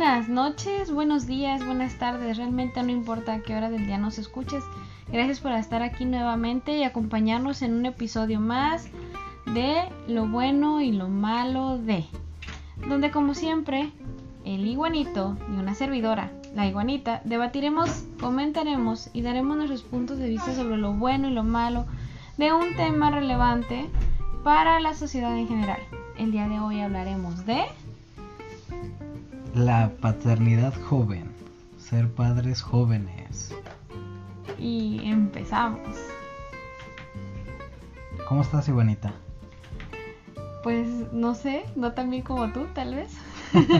buenas noches, buenos días, buenas tardes. Realmente no importa a qué hora del día nos escuches. Gracias por estar aquí nuevamente y acompañarnos en un episodio más de lo bueno y lo malo de. Donde como siempre, el iguanito y una servidora, la iguanita, debatiremos, comentaremos y daremos nuestros puntos de vista sobre lo bueno y lo malo de un tema relevante para la sociedad en general. El día de hoy hablaremos de... La paternidad joven. Ser padres jóvenes. Y empezamos. ¿Cómo estás, Iguanita? Pues no sé, no tan bien como tú, tal vez.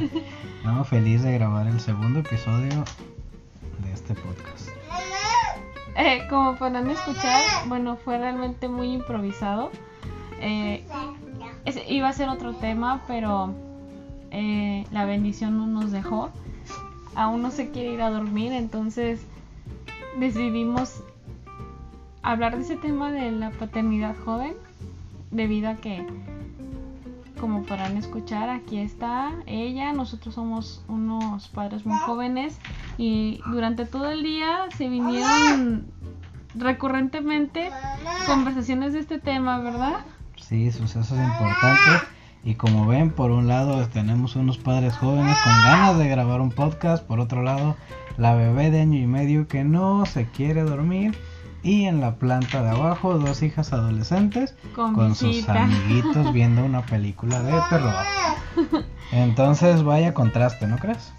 no, feliz de grabar el segundo episodio de este podcast. Eh, como podrán escuchar, bueno, fue realmente muy improvisado. Eh, iba a ser otro tema, pero eh, la bendición no nos dejó. Aún no se quiere ir a dormir, entonces decidimos hablar de ese tema de la paternidad joven, debido a que, como podrán escuchar, aquí está ella, nosotros somos unos padres muy jóvenes y durante todo el día se vinieron recurrentemente conversaciones de este tema, ¿verdad? Sí, sucesos importantes. Y como ven, por un lado tenemos unos padres jóvenes con ganas de grabar un podcast, por otro lado la bebé de año y medio que no se quiere dormir y en la planta de abajo dos hijas adolescentes con, sus amiguitos viendo una película de terror. Entonces vaya contraste, ¿no crees?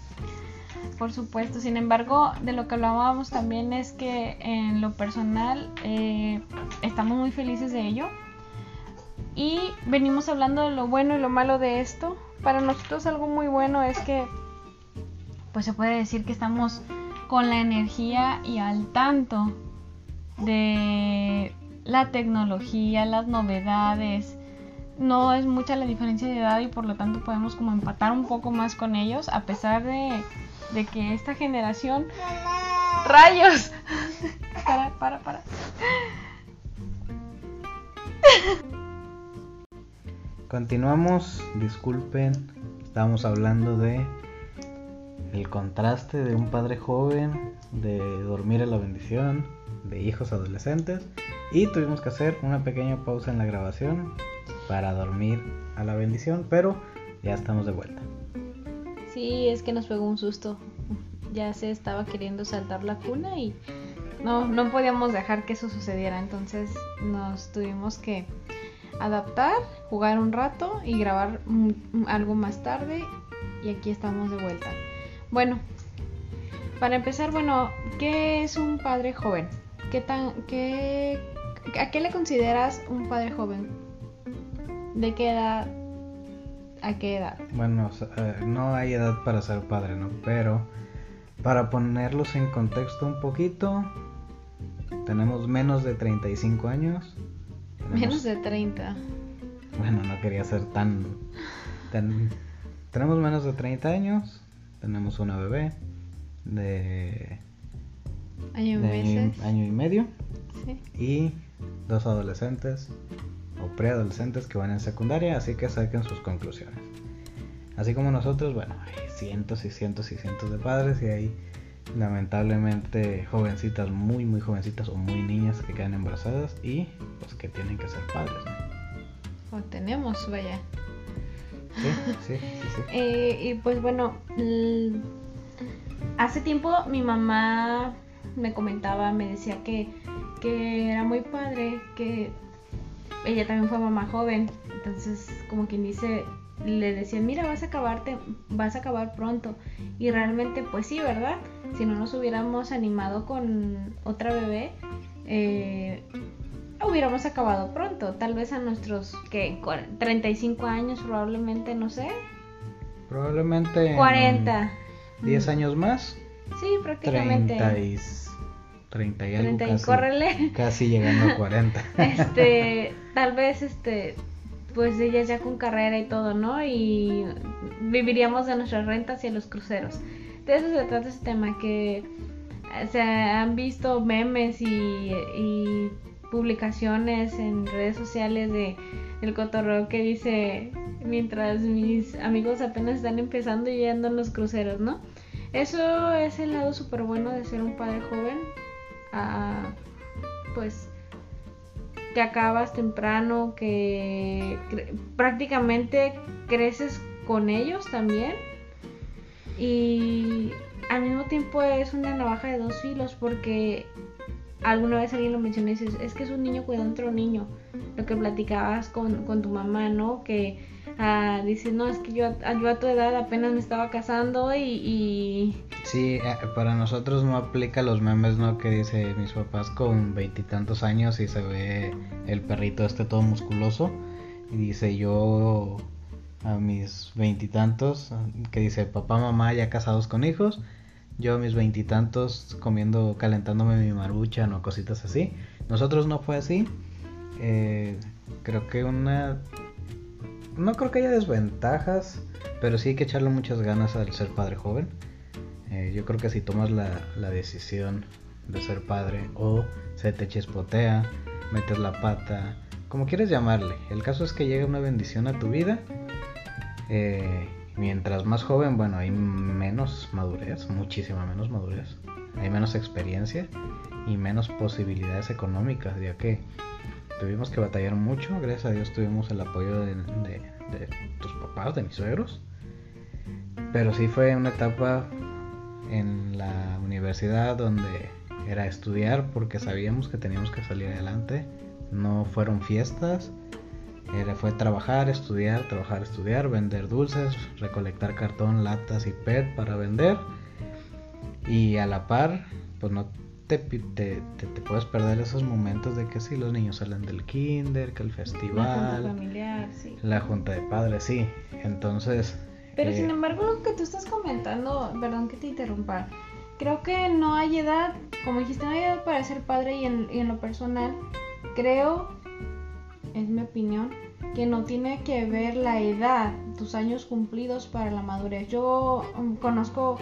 Por supuesto, sin embargo, de lo que hablábamos también es que en lo personal eh, estamos muy felices de ello y venimos hablando de lo bueno y lo malo de esto. Para nosotros algo muy bueno es que pues se puede decir que estamos con la energía y al tanto de la tecnología, las novedades. No es mucha la diferencia de edad y por lo tanto podemos como empatar un poco más con ellos a pesar de, de que esta generación... ¡Rayos! para, para, para. Continuamos, disculpen, estamos hablando de el contraste de un padre joven, de dormir a la bendición, de hijos adolescentes y tuvimos que hacer una pequeña pausa en la grabación para dormir a la bendición, pero ya estamos de vuelta. Sí, es que nos pegó un susto. Ya se estaba queriendo saltar la cuna y no, no podíamos dejar que eso sucediera, entonces nos tuvimos que adaptar, jugar un rato y grabar algo más tarde y aquí estamos de vuelta. Bueno, para empezar, bueno, ¿qué es un padre joven? ¿Qué tan, qué, ¿A qué le consideras un padre joven? ¿De qué edad? ¿A qué edad? Bueno, eh, no hay edad para ser padre, ¿no? Pero para ponerlos en contexto un poquito, tenemos menos de 35 años Menos de 30. Bueno, no quería ser tan, Tenemos menos de 30 años. Tenemos una bebé de... Año, y medio. Y dos adolescentes o preadolescentes que van en secundaria, así que saquen sus conclusiones. Así como nosotros, bueno, hay cientos y cientos y cientos de padres y hay lamentablemente jovencitas muy muy jovencitas o muy niñas que quedan embarazadas y pues que tienen que ser padres o tenemos vaya. Sí sí sí, sí. Eh, y pues bueno hace tiempo mi mamá me comentaba me decía que que era muy padre que ella también fue mamá joven. Entonces como quien dice le decían, mira, vas a acabarte, vas a acabar pronto. Y realmente, pues sí, ¿verdad? Si no nos hubiéramos animado con otra bebé, eh, hubiéramos acabado pronto. Tal vez a nuestros, ¿qué? 35 años, probablemente, no sé. Probablemente. 40. 10 años más. Sí, prácticamente. 30 y, 30 y algo. 30 y casi, córrele. Casi llegando a 40. Este, tal vez, este pues ellas ya con carrera y todo, ¿no? Y viviríamos de nuestras rentas y de los cruceros. De eso se trata este tema, que se han visto memes y, publicaciones en redes sociales de el cotorreo que dice mientras mis amigos apenas están empezando y ando en los cruceros, ¿no? Eso es el lado súper bueno de ser un padre joven. Ah, pues que acabas temprano, que prácticamente creces con ellos también. Y al mismo tiempo es una navaja de dos filos porque alguna vez alguien lo mencionó y dices, es que es un niño cuidando otro niño. Lo que platicabas con, con tu mamá, ¿no? Que uh, dices, no, es que yo, yo, a tu edad apenas me estaba casando y... y... Sí, eh, para nosotros no aplica los memes, ¿no? Que dice mis papás con veintitantos años y se ve el perrito este todo musculoso. Y dice yo a mis veintitantos, que dice papá, mamá ya casados con hijos yo a mis veintitantos comiendo, calentándome mi marucha o cositas así. Nosotros no fue así. Eh, creo que una... No creo que haya desventajas, pero sí hay que echarle muchas ganas al ser padre joven. Eh, yo creo que si tomas la, decisión de ser padre o se te chispotea, metes la pata, como quieres llamarle, el caso es que llega una bendición a tu vida. Eh, Mientras más joven, bueno, hay menos madurez, muchísima menos madurez, hay menos experiencia y menos posibilidades económicas, ya que tuvimos que batallar mucho, gracias a Dios tuvimos el apoyo de, tus papás, de mis suegros, pero sí fue una etapa en la universidad donde era estudiar porque sabíamos que teníamos que salir adelante, no fueron fiestas, era, fue trabajar, estudiar, trabajar, estudiar, vender dulces, recolectar cartón, latas y PET para vender. Y a la par, pues no te, te, te, puedes perder esos momentos de que si los niños salen del kinder, que el festival, la junta familiar, sí. La junta de padres, sí. Entonces... Pero sin eh, embargo, lo que tú estás comentando, perdón que te interrumpa, creo que no hay edad, como dijiste, no hay edad para ser padre y en, y en lo personal, creo es mi opinión, que no tiene que ver la edad, tus años cumplidos para la madurez. Yo um, conozco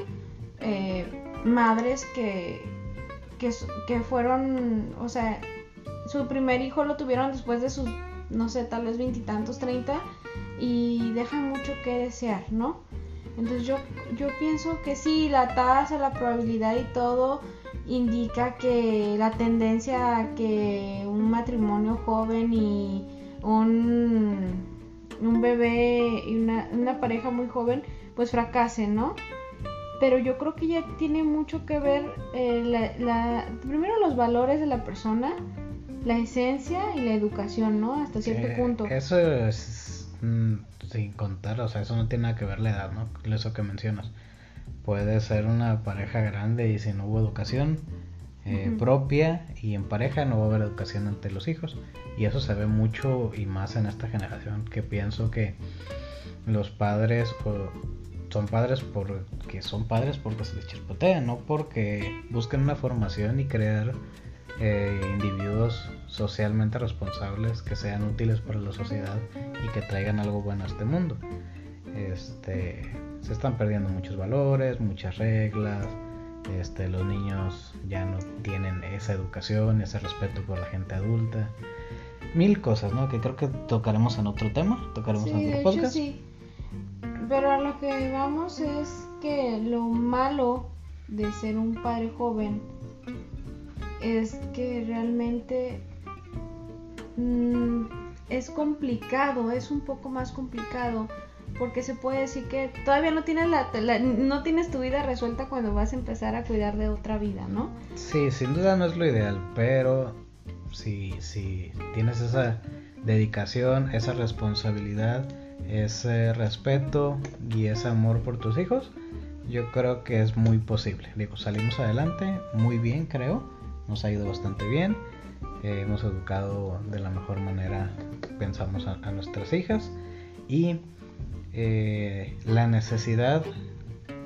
eh, madres que, que, fueron, o sea, su primer hijo lo tuvieron después de sus, no sé, tal vez veintitantos, treinta, y dejan mucho que desear, ¿no? Entonces yo, yo pienso que sí, la tasa, la probabilidad y todo indica que la tendencia a que un matrimonio joven y un, un bebé y una, una pareja muy joven pues fracase, ¿no? Pero yo creo que ya tiene mucho que ver eh, la, primero los valores de la persona, la esencia y la educación, ¿no? Hasta cierto punto. Eso es mm, sin contar, o sea, eso no tiene nada que ver la edad, ¿no? Eso que mencionas puede ser una pareja grande y si no hubo educación eh, propia y en pareja no va a haber educación ante los hijos y eso se ve mucho y más en esta generación que pienso que los padres son padres porque son padres porque se les chispotean no porque buscan una formación y crear eh, individuos socialmente responsables que sean útiles para la sociedad y que traigan algo bueno a este mundo este se están perdiendo muchos valores, muchas reglas. Este, los niños ya no tienen esa educación, ese respeto por la gente adulta. Mil cosas, ¿no? Que creo que tocaremos en otro tema, tocaremos en otro podcast. sí. Pero a lo que vamos es que lo malo de ser un padre joven es que realmente mm, es complicado, es un poco más complicado porque se puede decir que todavía no tienes la, no tienes tu vida resuelta cuando vas a empezar a cuidar de otra vida, ¿no? Sí, sin duda no es lo ideal, pero si, si tienes esa dedicación, esa responsabilidad, ese respeto y ese amor por tus hijos, yo creo que es muy posible. Digo, salimos adelante muy bien, creo, nos ha ido bastante bien, eh, hemos educado de la mejor manera, pensamos a nuestras hijas y eh, la necesidad,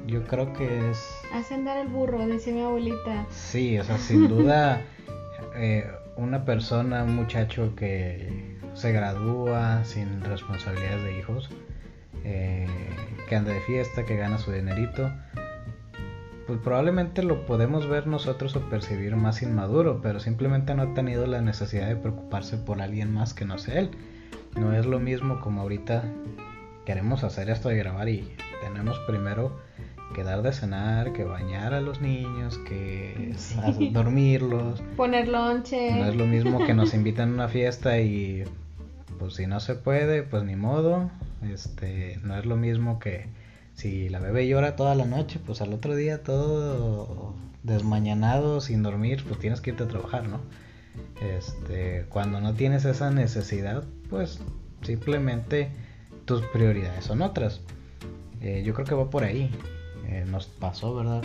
yo creo que es... Hacen dar el burro, decía mi abuelita. Sí, o sea, sin duda, eh, una persona, un muchacho que se gradúa sin responsabilidades de hijos, eh, que anda de fiesta, que gana su dinerito, pues probablemente lo podemos ver nosotros o percibir más inmaduro, pero simplemente no ha tenido la necesidad de preocuparse por alguien más que no sea él. No es lo mismo como ahorita queremos hacer esto de grabar y tenemos primero que dar de cenar, que bañar a los niños, que dormirlos. Poner lonche. No es lo mismo que nos invitan a una fiesta y pues si no se puede, pues ni modo. Este, no es lo mismo que si la bebé llora toda la noche, pues al otro día todo desmañanado, sin dormir, pues tienes que irte a trabajar, ¿no? Este, cuando no tienes esa necesidad, pues simplemente tus prioridades son otras. Eh, yo creo que va por ahí. Eh, nos pasó, ¿verdad?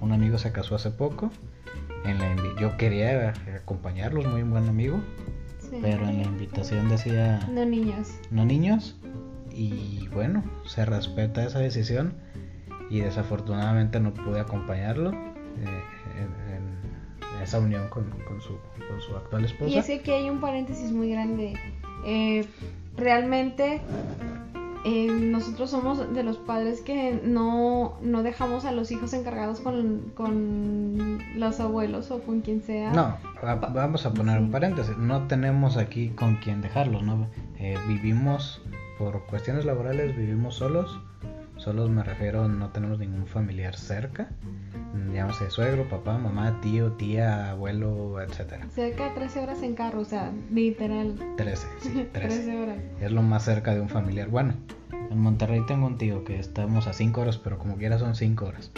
un amigo se casó hace poco. En la yo quería acompañarlos, muy buen amigo. Pero en la invitación decía... No niños. No niños. Y bueno, se respeta esa decisión. Y desafortunadamente no pude acompañarlo eh, en, esa unión con, su, con, su, actual esposa. Y es que hay un paréntesis muy grande. Eh, realmente eh, nosotros somos de los padres que no, no dejamos a los hijos encargados con, con los abuelos o con quien sea. No, vamos a poner un paréntesis. No tenemos aquí con quien dejarlos, ¿no? Eh, vivimos, por cuestiones laborales, vivimos solos. Solos me refiero, no tenemos ningún familiar cerca. Llámase suegro, papá, mamá, tío, tía, abuelo, etcétera. Cerca de 13 horas en carro, o sea, literal. 13, sí, 13. horas. Es lo más cerca de un familiar. Bueno, en Monterrey tengo un tío que estamos a 5 horas, pero como quiera son 5 horas.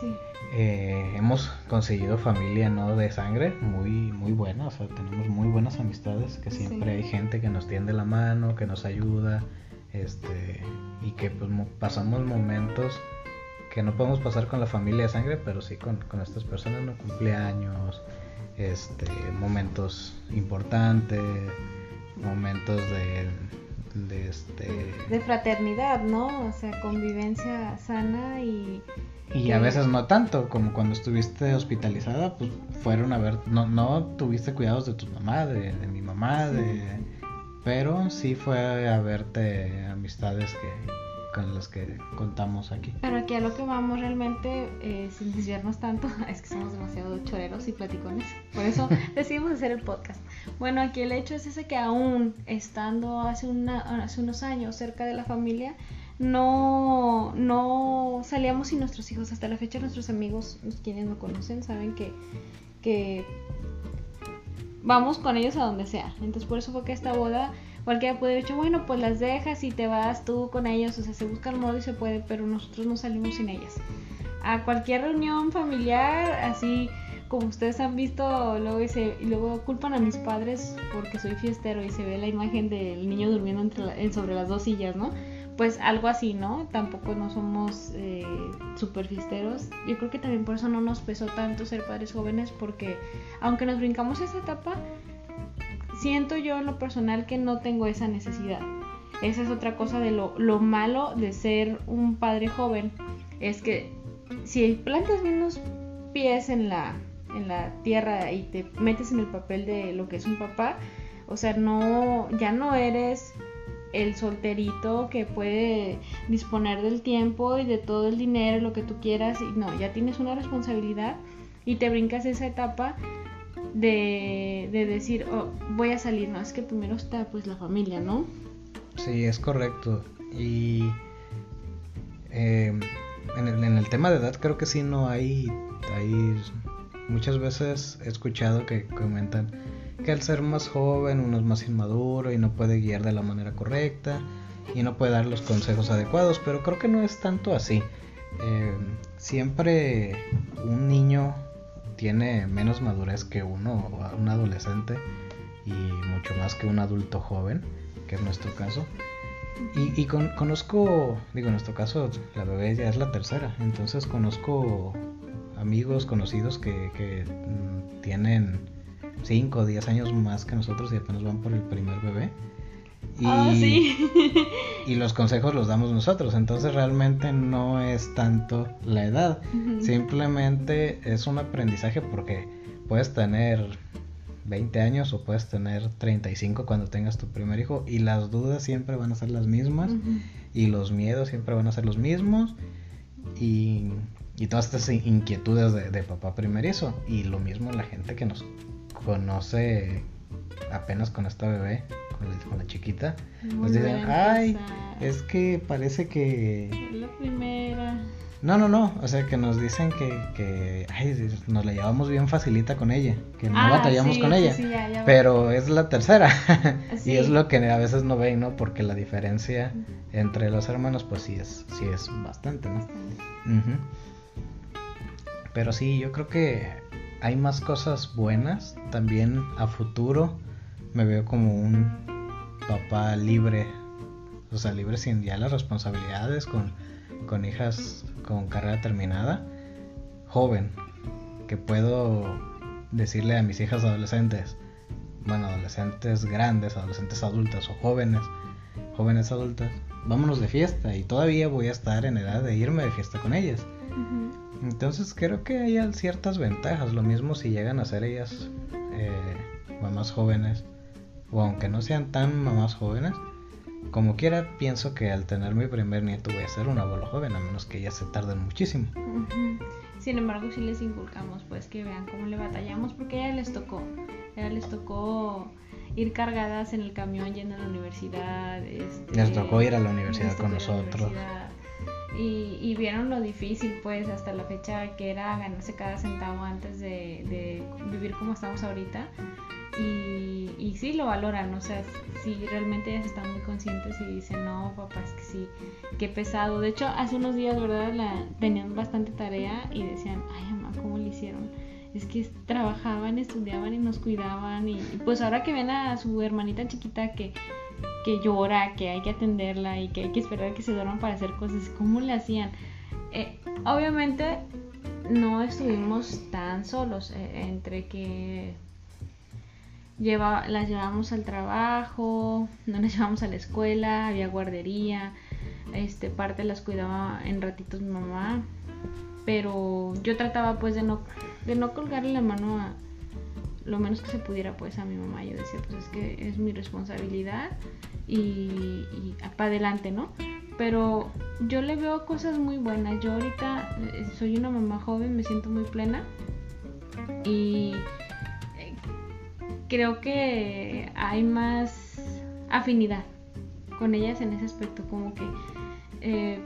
Sí. Eh, hemos conseguido familia no de sangre muy muy buena, o sea, tenemos muy buenas amistades, que siempre hay gente que nos tiende la mano, que nos ayuda, este, y que pues pasamos momentos que no podemos pasar con la familia de sangre, pero sí con, con estas personas, ¿no? Cumpleaños, este, momentos importantes, momentos de, de este... De fraternidad, ¿no? O sea, convivencia sana y... Y a veces no tanto, como cuando estuviste hospitalizada, pues fueron a ver, no, no tuviste cuidados de tu mamá, de, de mi mamá, de pero sí fue a verte amistades que con las que contamos aquí. Pero aquí a lo que vamos realmente, eh, sin desviarnos tanto, es que somos demasiado choreros y platicones. Por eso decidimos hacer el podcast. Bueno, aquí el hecho es ese que aún estando hace, una, hace unos años cerca de la familia, no, no salíamos sin nuestros hijos. Hasta la fecha nuestros amigos, quienes no conocen, saben que, que vamos con ellos a donde sea. Entonces por eso fue que esta boda cualquiera puede haber dicho, bueno, pues las dejas y te vas tú con ellos, o sea, se busca el modo y se puede, pero nosotros no salimos sin ellas. A cualquier reunión familiar, así como ustedes han visto, luego, y luego culpan a mis padres porque soy fiestero y se ve la imagen del niño durmiendo entre sobre las dos sillas, ¿no? Pues algo así, ¿no? Tampoco no somos eh, super fiesteros. Yo creo que también por eso no nos pesó tanto ser padres jóvenes, porque aunque nos brincamos esa etapa, siento yo en lo personal que no tengo esa necesidad. Esa es otra cosa de lo, lo malo de ser un padre joven. Es que si plantas bien los pies en la, en la tierra y te metes en el papel de lo que es un papá, o sea, no, ya no eres el solterito que puede disponer del tiempo y de todo el dinero, lo que tú quieras, y no, ya tienes una responsabilidad y te brincas esa etapa de, decir, oh, voy a salir, no, es que primero está pues la familia, ¿no? Sí, es correcto. Y em, en, el, en, el, tema de edad creo que sí no hay, hay muchas veces he escuchado que comentan que al ser más joven uno es más inmaduro y no puede guiar de la manera correcta y no puede dar los consejos adecuados, pero creo que no es tanto así. Eh, siempre un niño tiene menos madurez que uno, un adolescente, y mucho más que un adulto joven, que es nuestro caso. Y, conozco, digo, en nuestro caso, la bebé ya es la tercera, entonces conozco amigos, conocidos que, que mm, tienen 5 o 10 años más que nosotros y apenas van por el primer bebé. Y, ah, sí. y los consejos los damos nosotros, entonces realmente no es tanto la edad, simplemente es un aprendizaje porque puedes tener 20 años o puedes tener 35 cuando tengas tu primer hijo y las dudas siempre van a ser las mismas y los miedos siempre van a ser los mismos y y todas estas inquietudes de, de papá primerizo. Y lo mismo la gente que nos conoce apenas con esta bebé, con la, chiquita, nos dicen, ay, es que parece que... La primera. No, no, no, o sea que nos dicen que, que ay, nos la llevamos bien facilita con ella, que no Ah, batallamos sí, con ella, sí, ya, ya pero es la tercera Sí. y es lo que a veces no ven, ¿no? Porque la diferencia entre los hermanos pues sí es, sí es bastante, ¿no? Pero sí, yo creo que hay más cosas buenas. También a futuro me veo como un papá libre. O sea, libre sin ya las responsabilidades, con, con hijas con carrera terminada. Joven. Que puedo decirle a mis hijas adolescentes, bueno, adolescentes grandes, adolescentes adultas o jóvenes, jóvenes adultas, vámonos de fiesta. Y todavía voy a estar en edad de irme de fiesta con ellas. Entonces creo que hay ciertas ventajas, lo mismo si llegan a ser ellas eh, mamás jóvenes, o aunque no sean tan mamás jóvenes, como quiera pienso que al tener mi primer nieto voy a ser un abuelo joven, a menos que ellas se tarden muchísimo. Sin embargo, sí les inculcamos, pues que vean cómo le batallamos, porque a ella les tocó, a ella les tocó ir cargadas en el camión yendo a la universidad. Este, Les tocó ir a la universidad con nosotros. universidad. Y, y vieron lo difícil, pues, hasta la fecha que era ganarse cada centavo antes de, de vivir como estamos ahorita. Y, y sí lo valoran, o sea, sí realmente ellas están muy conscientes y dicen, no, papá, es que sí, qué pesado. De hecho, hace unos días, ¿verdad? La, tenían bastante tarea y decían, ay, mamá, ¿cómo le hicieron? Es que trabajaban, estudiaban y nos cuidaban. Y, y pues ahora que ven a su hermanita chiquita que, que llora, que hay que atenderla y que hay que esperar que se duerman para hacer cosas, ¿cómo le hacían? Eh, obviamente no estuvimos tan solos, eh, entre que lleva, las llevamos al trabajo, no las llevamos a la escuela, había guardería, este parte las cuidaba en ratitos mi mamá, pero yo trataba pues de no de no colgarle la mano a lo menos que se pudiera pues a mi mamá. Yo decía, pues es que es mi responsabilidad y, y para adelante, ¿no? Pero yo le veo cosas muy buenas. Yo ahorita eh, soy una mamá joven, me siento muy plena y eh, creo que hay más afinidad con ellas en ese aspecto, como que eh,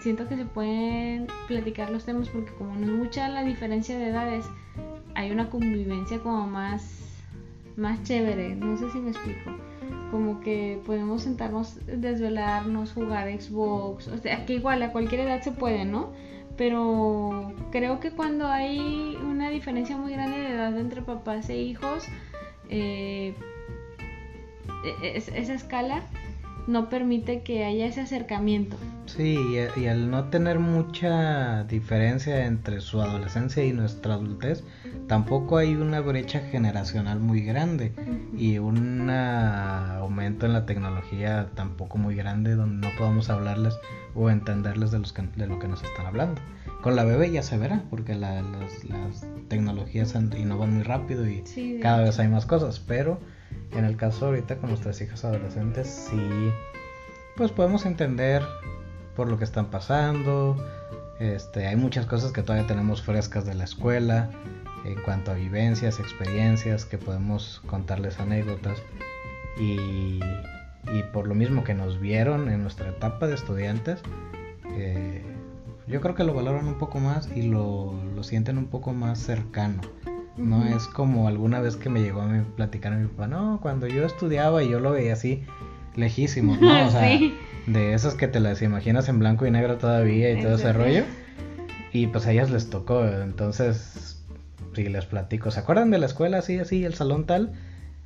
siento que se pueden platicar los temas porque como no es mucha la diferencia de edades, hay una convivencia como más, más chévere, no sé si me explico. Como que podemos sentarnos, desvelarnos, jugar Xbox, o sea, que igual a cualquier edad se puede, ¿no? Pero creo que cuando hay una diferencia muy grande de edad entre papás e hijos, eh, es- esa escala no permite que haya ese acercamiento. Sí, y, y al no tener mucha diferencia entre su adolescencia y nuestra adultez, tampoco hay una brecha generacional muy grande y un aumento en la tecnología tampoco muy grande donde no podamos hablarles o entenderles de, los que- de lo que nos están hablando. Con la bebé ya se verá, porque la- las, las tecnologías an- innovan muy rápido y Sí, cada hecho. vez hay más cosas, pero en el caso ahorita con nuestras hijas adolescentes sí, pues podemos entender por lo que están pasando. Este, hay muchas cosas que todavía tenemos frescas de la escuela en cuanto a vivencias, experiencias, que podemos contarles anécdotas. Y, y por lo mismo que nos vieron en nuestra etapa de estudiantes, eh, yo creo que lo valoran un poco más y lo, lo sienten un poco más cercano. No es como alguna vez que me llegó a mí platicar a mi papá, no, cuando yo estudiaba y yo lo veía así lejísimo, ¿no? O sea, Sí. De esos que te las imaginas en blanco y negro todavía y todo ese rollo. Y pues a ellas les tocó, entonces, si les platico, ¿se acuerdan de la escuela así, así, el salón tal?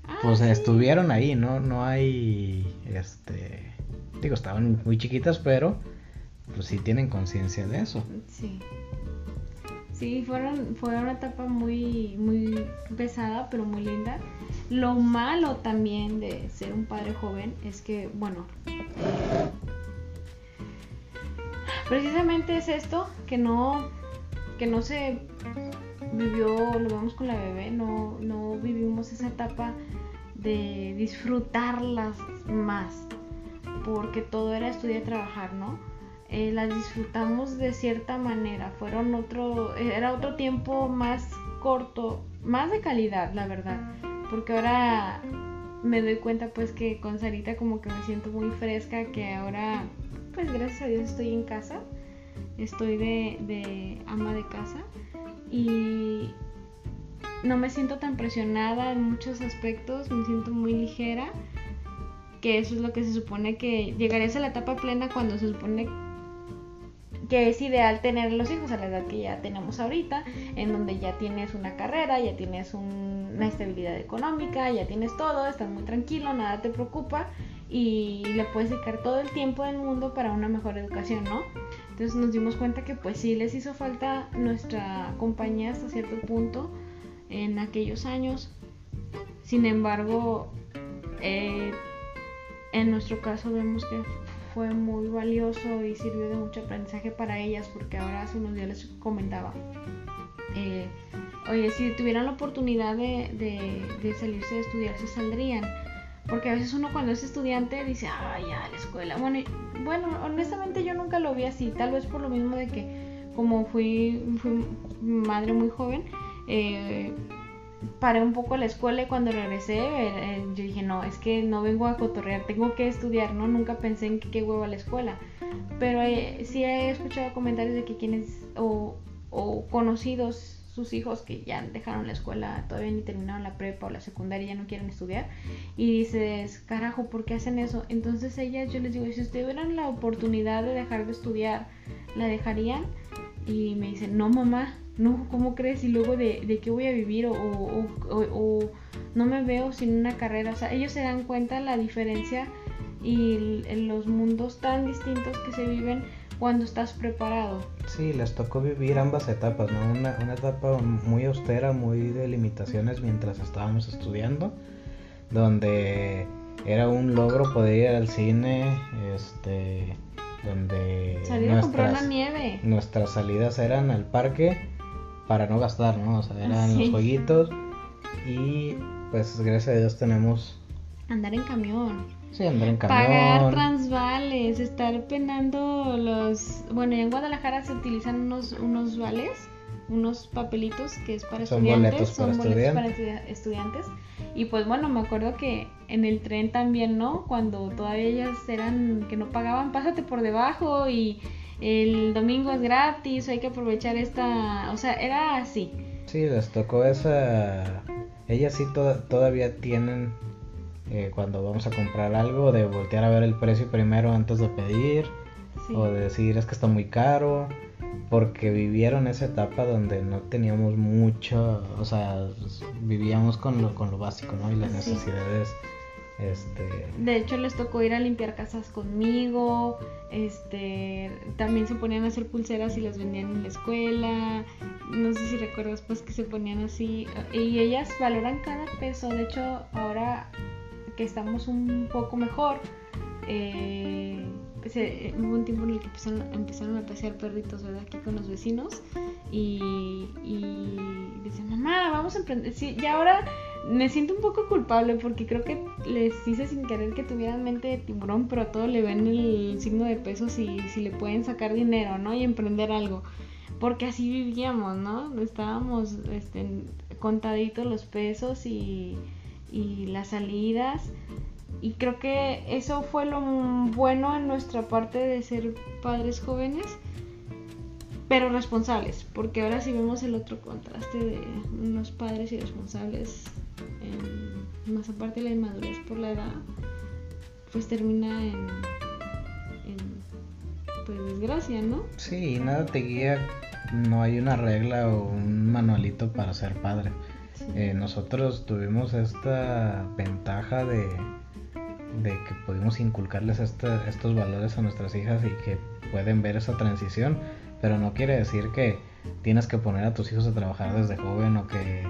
Ah, Pues sí. estuvieron ahí, ¿no? No hay, este, digo, estaban muy chiquitas, pero pues sí tienen conciencia de eso. Sí. Sí, fueron, fue una etapa muy, muy pesada, pero muy linda. Lo malo también de ser un padre joven es que, bueno, precisamente es esto, que no, que no se vivió, lo vemos con la bebé, no, no vivimos esa etapa de disfrutarlas más, porque todo era estudiar y trabajar, ¿no? Eh, las disfrutamos de cierta manera. Fueron otro, era otro tiempo más corto, más de calidad, la verdad. Porque ahora me doy cuenta pues que con Sarita como que me siento muy fresca, que ahora pues gracias a Dios estoy en casa, estoy de, ama de casa y no me siento tan presionada en muchos aspectos, me siento muy ligera, que eso es lo que se supone que llegarías a la etapa plena cuando se supone que es ideal tener los hijos a la edad que ya tenemos ahorita, en donde ya tienes una carrera, ya tienes una estabilidad económica, ya tienes todo, estás muy tranquilo, nada te preocupa y le puedes dedicar todo el tiempo del mundo para una mejor educación, ¿no? Entonces nos dimos cuenta que pues sí les hizo falta nuestra compañía hasta cierto punto en aquellos años. Sin embargo, eh, en nuestro caso vemos que fue muy valioso y sirvió de mucho aprendizaje para ellas porque ahora hace unos días les comentaba. Eh, oye, si tuvieran la oportunidad de, salirse de estudiar, se saldrían. Porque a veces uno cuando es estudiante dice, ay, ya, la escuela. Bueno, bueno, honestamente yo nunca lo vi así, tal vez por lo mismo de que como fui, fui madre muy joven, eh, paré un poco la escuela y cuando regresé eh, eh, yo dije, no, es que no vengo a cotorrear, tengo que estudiar, ¿no? Nunca pensé en qué huevo la escuela. Pero eh, sí he escuchado comentarios de que quienes o, o, conocidos sus hijos que ya dejaron la escuela, todavía ni terminaron la prepa o la secundaria, ya no quieren estudiar. Y dices, carajo, ¿por qué hacen eso? Entonces ellas, yo les digo, si ustedes tuvieran la oportunidad de dejar de estudiar, ¿la dejarían? Y me dicen, no mamá, no, ¿cómo crees? Y luego de, de qué voy a vivir o, o, o, no me veo sin una carrera. O sea, ellos se dan cuenta la diferencia y los mundos tan distintos que se viven cuando estás preparado. Sí, les tocó vivir ambas etapas, ¿no? Una, una etapa muy austera, muy de limitaciones mientras estábamos estudiando, donde era un logro poder ir al cine, este, donde Salir a comprar la nieve. Nuestras salidas eran al parque para no gastar, ¿no? O sea, eran los jueguitos y pues gracias a Dios tenemos... Andar en camión. Sí, andar en camión. Pagar transvales, estar penando los... Bueno, en Guadalajara se utilizan unos, unos vales, unos papelitos que es para son estudiantes, boletos son para boletos para estudiantes. Y pues bueno, me acuerdo que en el tren también, ¿no? Cuando todavía ellas eran que no pagaban, pásate por debajo y el domingo es gratis, hay que aprovechar esta, o sea, era así. Sí, les tocó esa, ellas sí todavía tienen, eh, cuando vamos a comprar algo, de voltear a ver el precio primero antes de pedir, o de decir es que está muy caro, porque vivieron esa etapa donde no teníamos mucho, o sea, vivíamos con lo, con lo básico, ¿no? Y las necesidades este... De hecho, les tocó ir a limpiar casas conmigo. Este, también se ponían a hacer pulseras y las vendían en la escuela. No sé si recuerdas, pues que se ponían así. Y ellas valoran cada peso. De hecho, ahora que estamos un poco mejor, pues, hubo un tiempo en el que empezaron, a pasear perritos, ¿verdad? Aquí con los vecinos. Y, y mamá, vamos a emprender. Sí, y ahora me siento un poco culpable porque creo que les hice sin querer que tuvieran mente de tiburón, pero a todo le ven el signo de pesos y si le pueden sacar dinero, ¿no? Y emprender algo. Porque así vivíamos, ¿no? Estábamos este, contaditos los pesos y, y las salidas. Y creo que eso fue lo bueno en nuestra parte de ser padres jóvenes pero responsables, porque ahora sí vemos el otro contraste de unos padres irresponsables más aparte la inmadurez por la edad, pues termina en, pues desgracia, ¿no? Sí, nada te guía, no hay una regla o un manualito para ser padre. Eh, nosotros tuvimos esta ventaja de, de que pudimos inculcarles estos valores a nuestras hijas y que pueden ver esa transición, pero no quiere decir que tienes que poner a tus hijos a trabajar desde joven o que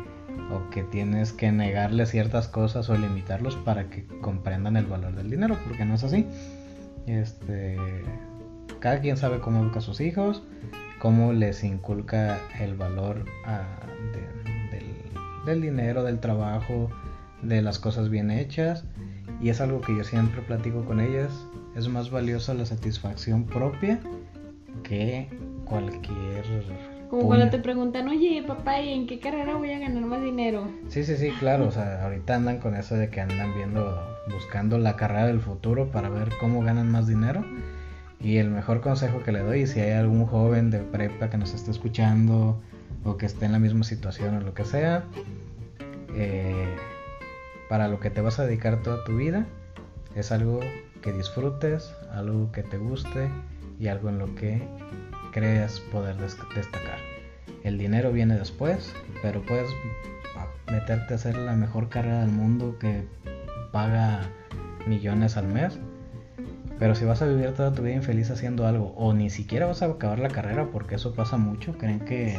o que tienes que negarle ciertas cosas o limitarlos para que comprendan el valor del dinero, porque no es así. Este, cada quien sabe cómo educa a sus hijos, cómo les inculca el valor ah, del, dinero, del trabajo, de las cosas bien hechas. Y es algo que yo siempre platico con ellas. es más valiosa la satisfacción propia que cualquier... Como cuando te preguntan, oye papá, ¿y en qué carrera voy a ganar más dinero? Sí, sí, sí, claro, o sea, ahorita andan con eso de que andan viendo, buscando la carrera del futuro para ver cómo ganan más dinero. Y el mejor consejo que le doy, si hay algún joven de prepa que nos esté escuchando o que esté en la misma situación o lo que sea, eh, para lo que te vas a dedicar toda tu vida, es algo que disfrutes, algo que te guste y algo en lo que creas poder destacar. El dinero viene después, pero puedes meterte a hacer la mejor carrera del mundo que paga millones al mes. Pero si vas a vivir toda tu vida infeliz haciendo algo, o ni siquiera vas a acabar la carrera, porque eso pasa mucho, creen que,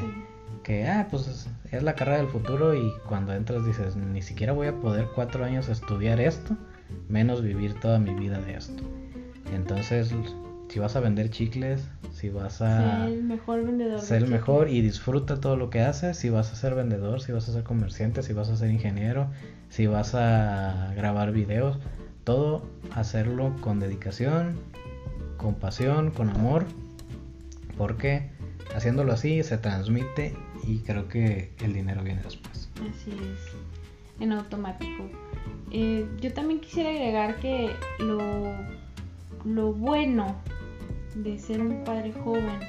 que ah, pues es, es, la carrera del futuro y cuando entras dices, ni siquiera voy a poder cuatro años estudiar esto, menos vivir toda mi vida de esto. Entonces, si vas a vender chicles, si vas a ser el mejor vendedor, ser el mejor y disfruta todo lo que haces, si vas a ser vendedor, si vas a ser comerciante, si vas a ser ingeniero, si vas a grabar videos, todo hacerlo con dedicación, con pasión, con amor, porque haciéndolo así se transmite y creo que el dinero viene después. Así es, en automático. Eh, yo también quisiera agregar que lo, lo bueno de ser un padre joven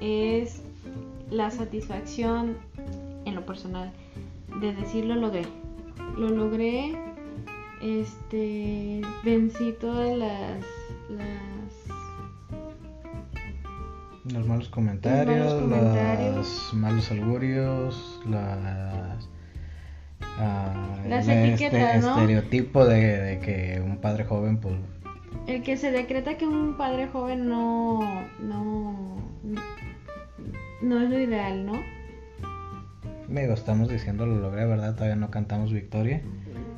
es la satisfacción en lo personal de decir lo logré. Lo logré, este, vencí todas las, los malos comentarios, los, los malos augurios, las las este etiquetas, ¿no? estereotipo de, que un padre joven, pues. El que se decreta que un padre joven no. no. no es lo ideal, ¿no? Digo, estamos diciendo lo logré, ¿verdad? Todavía no cantamos victoria.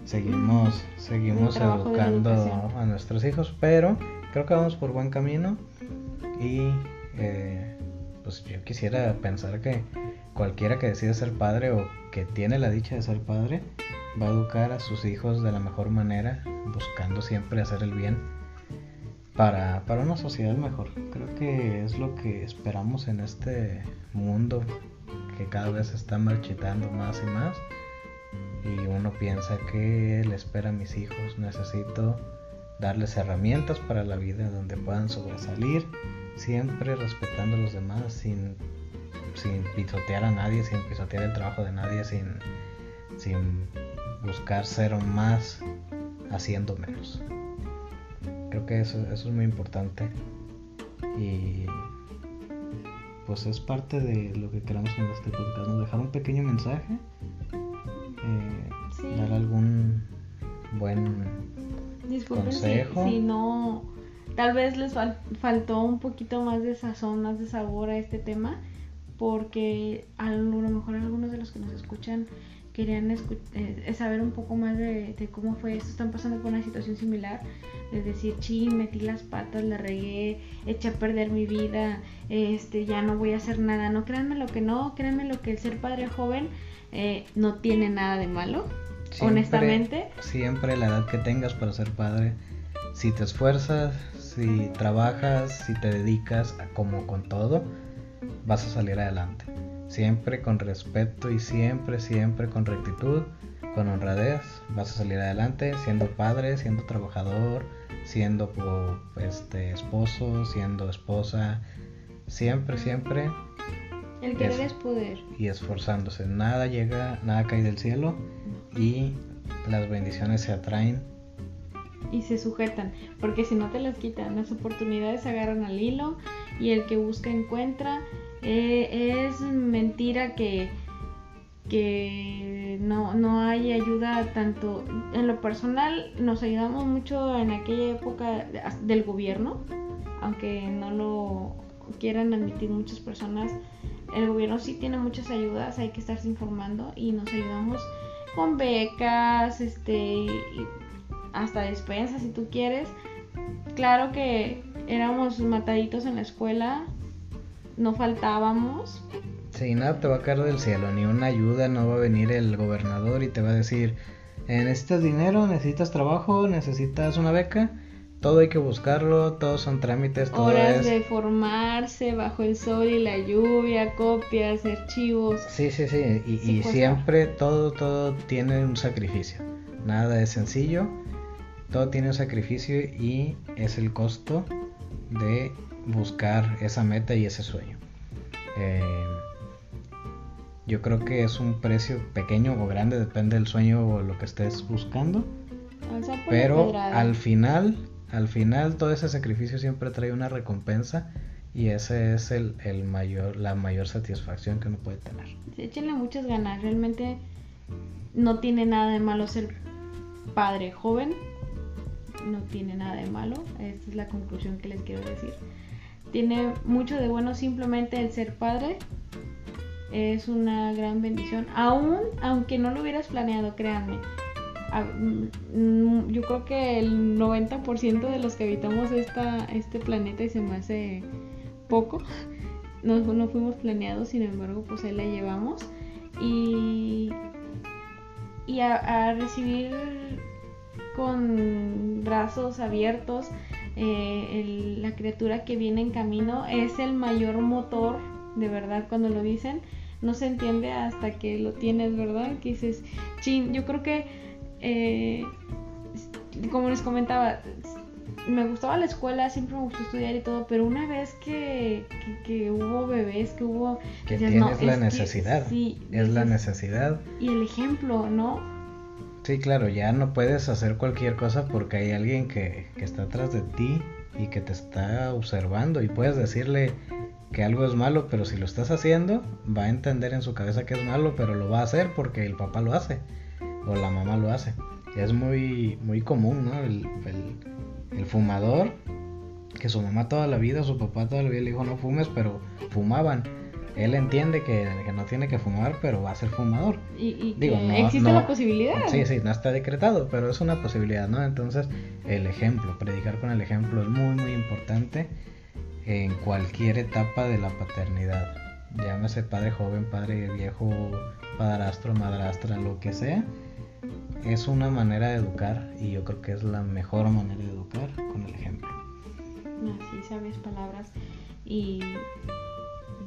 Seguimos, seguimos educando a nuestros hijos, pero creo que vamos por buen camino. Y eh, pues yo quisiera pensar que cualquiera que decide ser padre o que tiene la dicha de ser padre va a educar a sus hijos de la mejor manera, buscando siempre hacer el bien para, para una sociedad mejor. Creo que es lo que esperamos en este mundo que cada vez está marchitando más y más. Y uno piensa que le espera a mis hijos, necesito darles herramientas para la vida donde puedan sobresalir, siempre respetando a los demás sin sin pisotear a nadie, sin pisotear el trabajo de nadie, sin, sin buscar ser más haciendo menos. Creo que eso, eso es muy importante y pues es parte de lo que queremos en este podcast, ¿no? dejar un pequeño mensaje, eh, dar algún buen consejo. Si, no, tal vez les faltó un poquito más de sazón, más de sabor a este tema porque a lo mejor algunos de los que nos escuchan querían eh, saber un poco más de, cómo fue esto, están pasando por una situación similar, es decir, ching, metí las patas, la regué, eché a perder mi vida, este, ya no voy a hacer nada, no créanme lo que no, créanme lo que el ser padre joven eh, no tiene nada de malo, honestamente. Siempre la edad que tengas para ser padre, si te esfuerzas, si trabajas, si te dedicas, como con todo, vas a salir adelante. Siempre con respeto y siempre, siempre con rectitud, con honradez, vas a salir adelante siendo padre, siendo trabajador, siendo este esposo, siendo esposa, siempre, siempre. El querer es, poder. Y esforzándose. Nada llega, nada cae del cielo y las bendiciones se atraen. Y se sujetan, porque si no te las quitan, las oportunidades se agarran al hilo y el que busca encuentra eh, es mentira que, que no, no hay ayuda tanto. En lo personal nos ayudamos mucho en aquella época del gobierno aunque no lo quieran admitir muchas personas. El gobierno sí tiene muchas ayudas hay que estarse informando y nos ayudamos con becas este hasta despensas si tú quieres. Claro que éramos mataditos en la escuela no faltábamos. Sí, nada te va a caer del cielo, ni una ayuda, no va a venir el gobernador y te va a decir, eh, necesitas dinero, necesitas trabajo, necesitas una beca, todo hay que buscarlo, todos son trámites, todo Horas es... de formarse bajo el sol y la lluvia, copias, archivos. Sí, sí, sí, y, Sí y siempre todo, todo tiene un sacrificio. Nada es sencillo, todo tiene un sacrificio y es el costo de buscar esa meta y ese sueño. Eh, yo creo que es un precio pequeño o grande, depende del sueño o lo que estés buscando. Pero al final, al final todo ese sacrificio siempre trae una recompensa y ese es el, el mayor, la mayor satisfacción que uno puede tener. Sí, échenle muchas ganas. Realmente no tiene nada de malo ser padre joven. No tiene nada de malo. Esta es la conclusión que les quiero decir. Tiene mucho de bueno simplemente el ser padre. Es una gran bendición. Aún, aunque no lo hubieras planeado, créanme. Mm, Yo creo que el 90% de los que habitamos esta, este planeta, y se me hace poco, no, no fuimos planeados, sin embargo, pues ahí la llevamos. Y, y a, a recibir con brazos abiertos eh, el- la criatura que viene en camino es el mayor motor, de verdad, cuando lo dicen. No se entiende hasta que lo tienes, ¿verdad? Que dices, chin, yo creo que, eh, como les comentaba, me gustaba la escuela, siempre me gustó estudiar y todo, pero una vez que, que, que hubo bebés, que hubo... Que dices, tienes "No, la es que necesidad. sí", es la necesidad. Y el ejemplo, ¿no? Sí, claro, ya no puedes hacer cualquier cosa porque hay alguien que, que está atrás de ti y que te está observando y puedes decirle que algo es malo, pero si lo estás haciendo, va a entender en su cabeza que es malo, pero lo va a hacer porque el papá lo hace o la mamá lo hace. Es muy, muy común, ¿no? El, el- el fumador, que su mamá toda la vida, su papá toda la vida le dijo no fumes, pero fumaban. Él entiende que, que no tiene que fumar, pero va a ser fumador. Y, y Digo, que no- existe no- la posibilidad. Sí, sí, no está decretado, pero es una posibilidad, ¿no? Entonces, el ejemplo, predicar con el ejemplo es muy, muy importante en cualquier etapa de la paternidad. Llámese padre joven, padre viejo, padrastro, madrastra, lo que sea. Es una manera de educar y yo creo que es la mejor manera de educar con el ejemplo. Así, sabias palabras. Y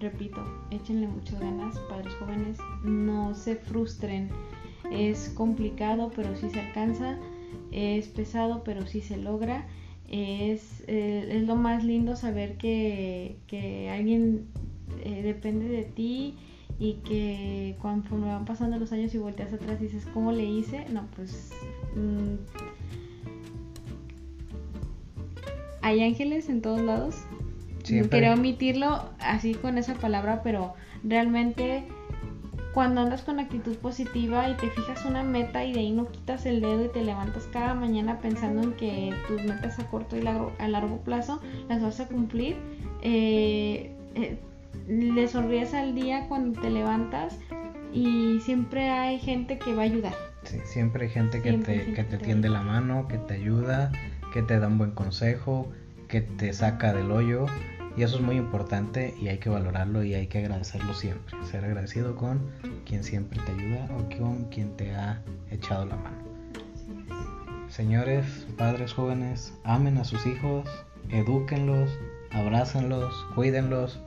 repito, échenle muchas ganas, padres jóvenes, no se frustren. Es complicado, pero sí se alcanza. Es pesado, pero sí se logra. Es, eh, es lo más lindo saber que, que alguien eh, depende de ti y que conforme van pasando los años y volteas atrás dices, ¿cómo le hice? No, pues mm, hay ángeles en todos lados. Siempre. Quería omitirlo así con esa palabra, pero realmente cuando andas con actitud positiva y te fijas una meta y de ahí no quitas el dedo y te levantas cada mañana pensando en que tus metas a corto y largo, a largo plazo las vas a cumplir, eh, eh, le sonríes al día cuando te levantas y siempre hay gente que va a ayudar. Sí, siempre hay gente que Siempre te, gente que te tiende la mano, que te ayuda, que te da un buen consejo, que te saca del hoyo. Y eso es muy importante y hay que valorarlo y hay que agradecerlo siempre. Ser agradecido con quien siempre te ayuda o con quien te ha echado la mano. Señores, padres jóvenes, amen a sus hijos, edúquenlos, abrácenlos, cuídenlos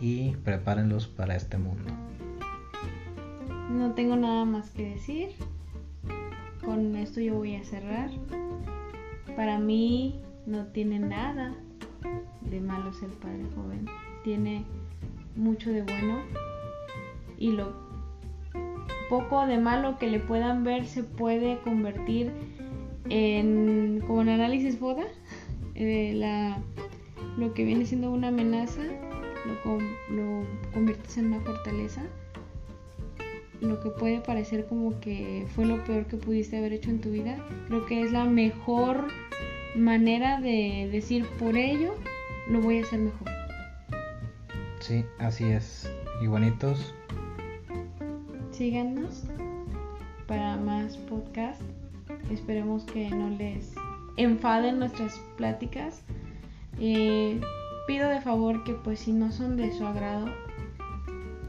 y prepárenlos para este mundo. No tengo nada más que decir. Con esto yo voy a cerrar. Para mí no tiene nada de malo ser padre joven. Tiene mucho de bueno. Y lo poco de malo que le puedan ver se puede convertir en como en análisis FODA. eh, la, lo que viene siendo una amenaza lo, lo conviertes en una fortaleza lo que puede parecer como que fue lo peor que pudiste haber hecho en tu vida, creo que es la mejor manera de decir por ello lo voy a hacer mejor. Sí, así es. Y bonitos, Síganos para más podcast. Esperemos que no les enfaden nuestras pláticas. Eh, pido de favor que pues si no son de su agrado,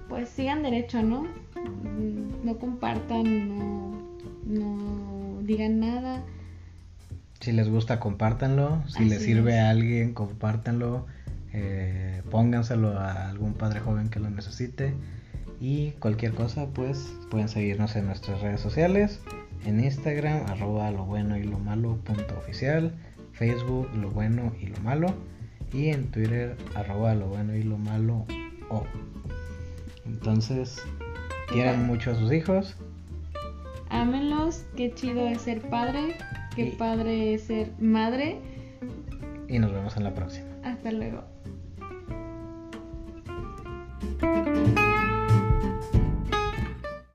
pues sigan derecho, ¿no? Mm, No compartan, no, no digan nada. Si les gusta, compártanlo. Si les sirve es. a alguien, compártanlo. Eh, pónganselo a algún padre joven que lo necesite. Y cualquier cosa, pues pueden seguirnos en nuestras redes sociales. En Instagram, arroba lo bueno y lo malo punto oficial. Facebook, lo bueno y lo malo. Y en Twitter, arroba lo bueno y lo malo o. Entonces, quieran mucho a sus hijos. Ámenlos, qué chido es ser padre, Qué padre es ser madre. Y nos vemos en la próxima. Hasta luego.